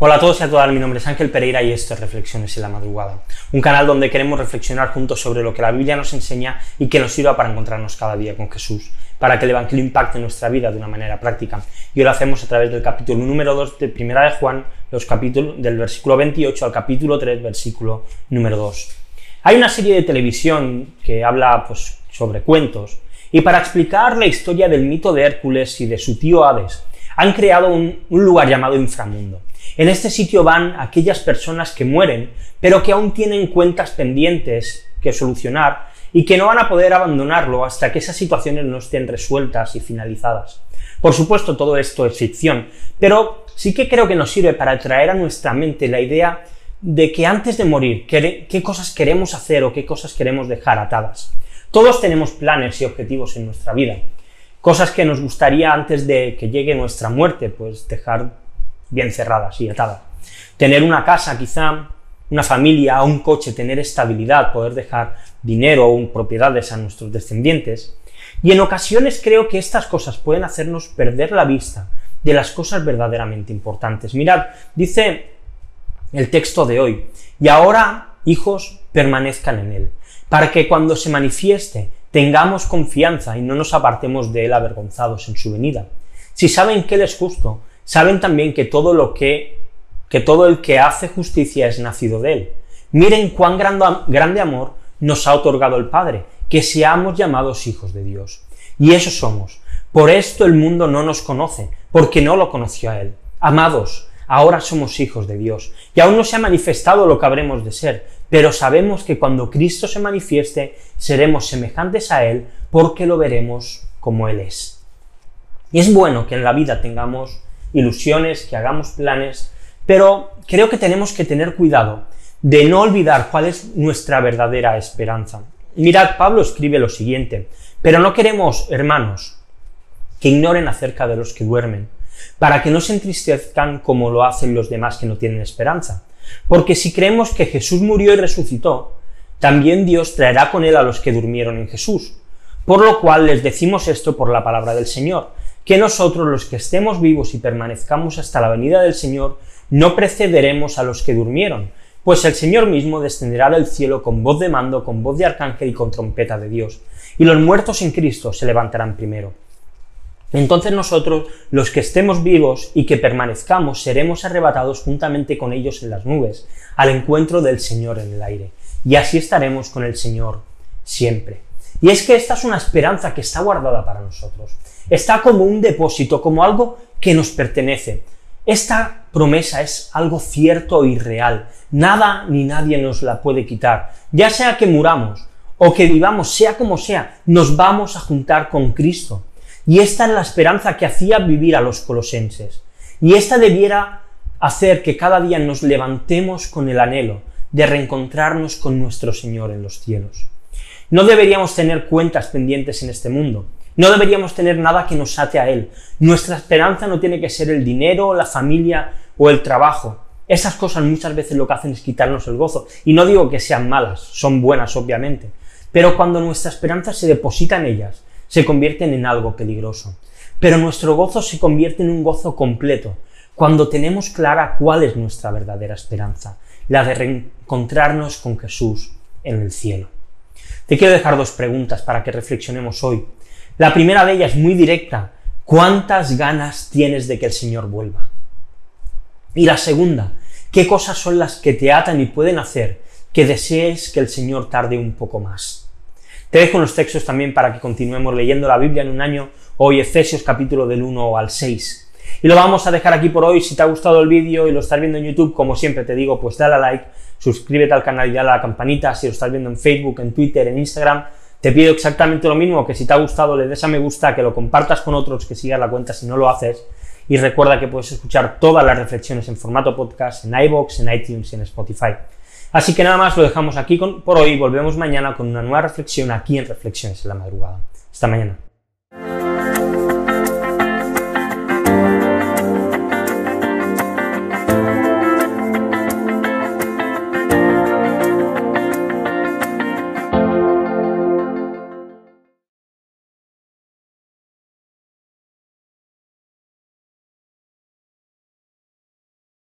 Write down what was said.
Hola a todos y a todas, mi nombre es Ángel Pereira y esto es Reflexiones en la Madrugada, un canal donde queremos reflexionar juntos sobre lo que la Biblia nos enseña y que nos sirva para encontrarnos cada día con Jesús, para que el Evangelio impacte nuestra vida de una manera práctica. Y hoy lo hacemos a través del capítulo número 2 de Primera de Juan, los capítulos del versículo 28 al capítulo 3, versículo número 2. Hay una serie de televisión que habla pues, sobre cuentos, y para explicar la historia del mito de Hércules y de su tío Hades, han creado un, un lugar llamado inframundo. En este sitio van aquellas personas que mueren, pero que aún tienen cuentas pendientes que solucionar y que no van a poder abandonarlo hasta que esas situaciones no estén resueltas y finalizadas. Por supuesto, todo esto es ficción, pero sí que creo que nos sirve para traer a nuestra mente la idea de que antes de morir, qué cosas queremos hacer o qué cosas queremos dejar atadas. Todos tenemos planes y objetivos en nuestra vida, cosas que nos gustaría antes de que llegue nuestra muerte, pues dejar bien cerradas y atadas. Tener una casa, quizá, una familia, un coche, tener estabilidad, poder dejar dinero o propiedades a nuestros descendientes. Y en ocasiones creo que estas cosas pueden hacernos perder la vista de las cosas verdaderamente importantes. Mirad, dice el texto de hoy, y ahora, hijos, permanezcan en él, para que cuando se manifieste tengamos confianza y no nos apartemos de él avergonzados en su venida. Si saben que él es justo, saben también que todo lo que, que todo el que hace justicia es nacido de él. Miren cuán grande amor nos ha otorgado el Padre, que seamos llamados hijos de Dios. Y eso somos. Por esto el mundo no nos conoce, porque no lo conoció a Él. Amados, ahora somos hijos de Dios, y aún no se ha manifestado lo que habremos de ser, pero sabemos que cuando Cristo se manifieste, seremos semejantes a Él, porque lo veremos como Él es. Y es bueno que en la vida tengamos ilusiones, que hagamos planes, pero creo que tenemos que tener cuidado de no olvidar cuál es nuestra verdadera esperanza. Mirad, Pablo escribe lo siguiente, pero no queremos, hermanos, que ignoren acerca de los que duermen, para que no se entristezcan como lo hacen los demás que no tienen esperanza. Porque si creemos que Jesús murió y resucitó, también Dios traerá con él a los que durmieron en Jesús. Por lo cual les decimos esto por la palabra del Señor, que nosotros los que estemos vivos y permanezcamos hasta la venida del Señor, no precederemos a los que durmieron, pues el Señor mismo descenderá del cielo con voz de mando, con voz de arcángel y con trompeta de Dios, y los muertos en Cristo se levantarán primero. Entonces nosotros, los que estemos vivos y que permanezcamos, seremos arrebatados juntamente con ellos en las nubes, al encuentro del Señor en el aire, y así estaremos con el Señor siempre. Y es que esta es una esperanza que está guardada para nosotros. Está como un depósito, como algo que nos pertenece. Esta promesa es algo cierto y real. Nada ni nadie nos la puede quitar. Ya sea que muramos o que vivamos, sea como sea, nos vamos a juntar con Cristo. Y esta es la esperanza que hacía vivir a los colosenses. Y esta debiera hacer que cada día nos levantemos con el anhelo de reencontrarnos con nuestro Señor en los cielos. No deberíamos tener cuentas pendientes en este mundo. No deberíamos tener nada que nos ate a Él. Nuestra esperanza no tiene que ser el dinero, la familia o el trabajo. Esas cosas muchas veces lo que hacen es quitarnos el gozo. Y no digo que sean malas, son buenas obviamente. Pero cuando nuestra esperanza se deposita en ellas, se convierten en algo peligroso. Pero nuestro gozo se convierte en un gozo completo, cuando tenemos clara cuál es nuestra verdadera esperanza, la de reencontrarnos con Jesús en el cielo. Te quiero dejar dos preguntas para que reflexionemos hoy. La primera de ellas, muy directa, ¿cuántas ganas tienes de que el Señor vuelva? Y la segunda, ¿qué cosas son las que te atan y pueden hacer que desees que el Señor tarde un poco más? Te dejo unos textos también para que continuemos leyendo la Biblia en un año, hoy Efesios capítulo del 1 al 6. Y lo vamos a dejar aquí por hoy. Si te ha gustado el vídeo y lo estás viendo en YouTube, como siempre te digo, pues dale a like, suscríbete al canal y dale a la campanita. Si lo estás viendo en Facebook, en Twitter, en Instagram, te pido exactamente lo mismo, que si te ha gustado le des a me gusta, que lo compartas con otros, que sigas la cuenta si no lo haces. Y recuerda que puedes escuchar todas las reflexiones en formato podcast en iBox, en iTunes y en Spotify. Así que nada más lo dejamos aquí por hoy. Volvemos mañana con una nueva reflexión aquí en Reflexiones en la madrugada. Hasta mañana.